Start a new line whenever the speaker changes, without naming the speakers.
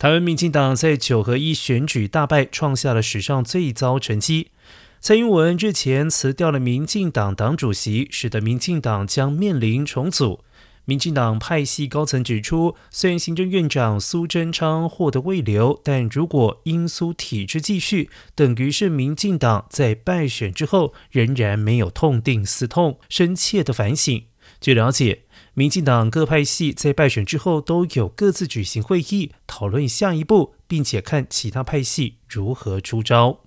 台湾民进党在九合一选举大败，创下了史上最糟成绩。蔡英文日前辞掉了民进党党主席，使得民进党将面临重组。民进党派系高层指出，虽然行政院长苏贞昌获得未留，但如果英苏体制继续，等于是民进党在败选之后仍然没有痛定思痛，深切的反省。据了解。民进党各派系在败选之后都有各自举行会议，讨论下一步，并且看其他派系如何出招。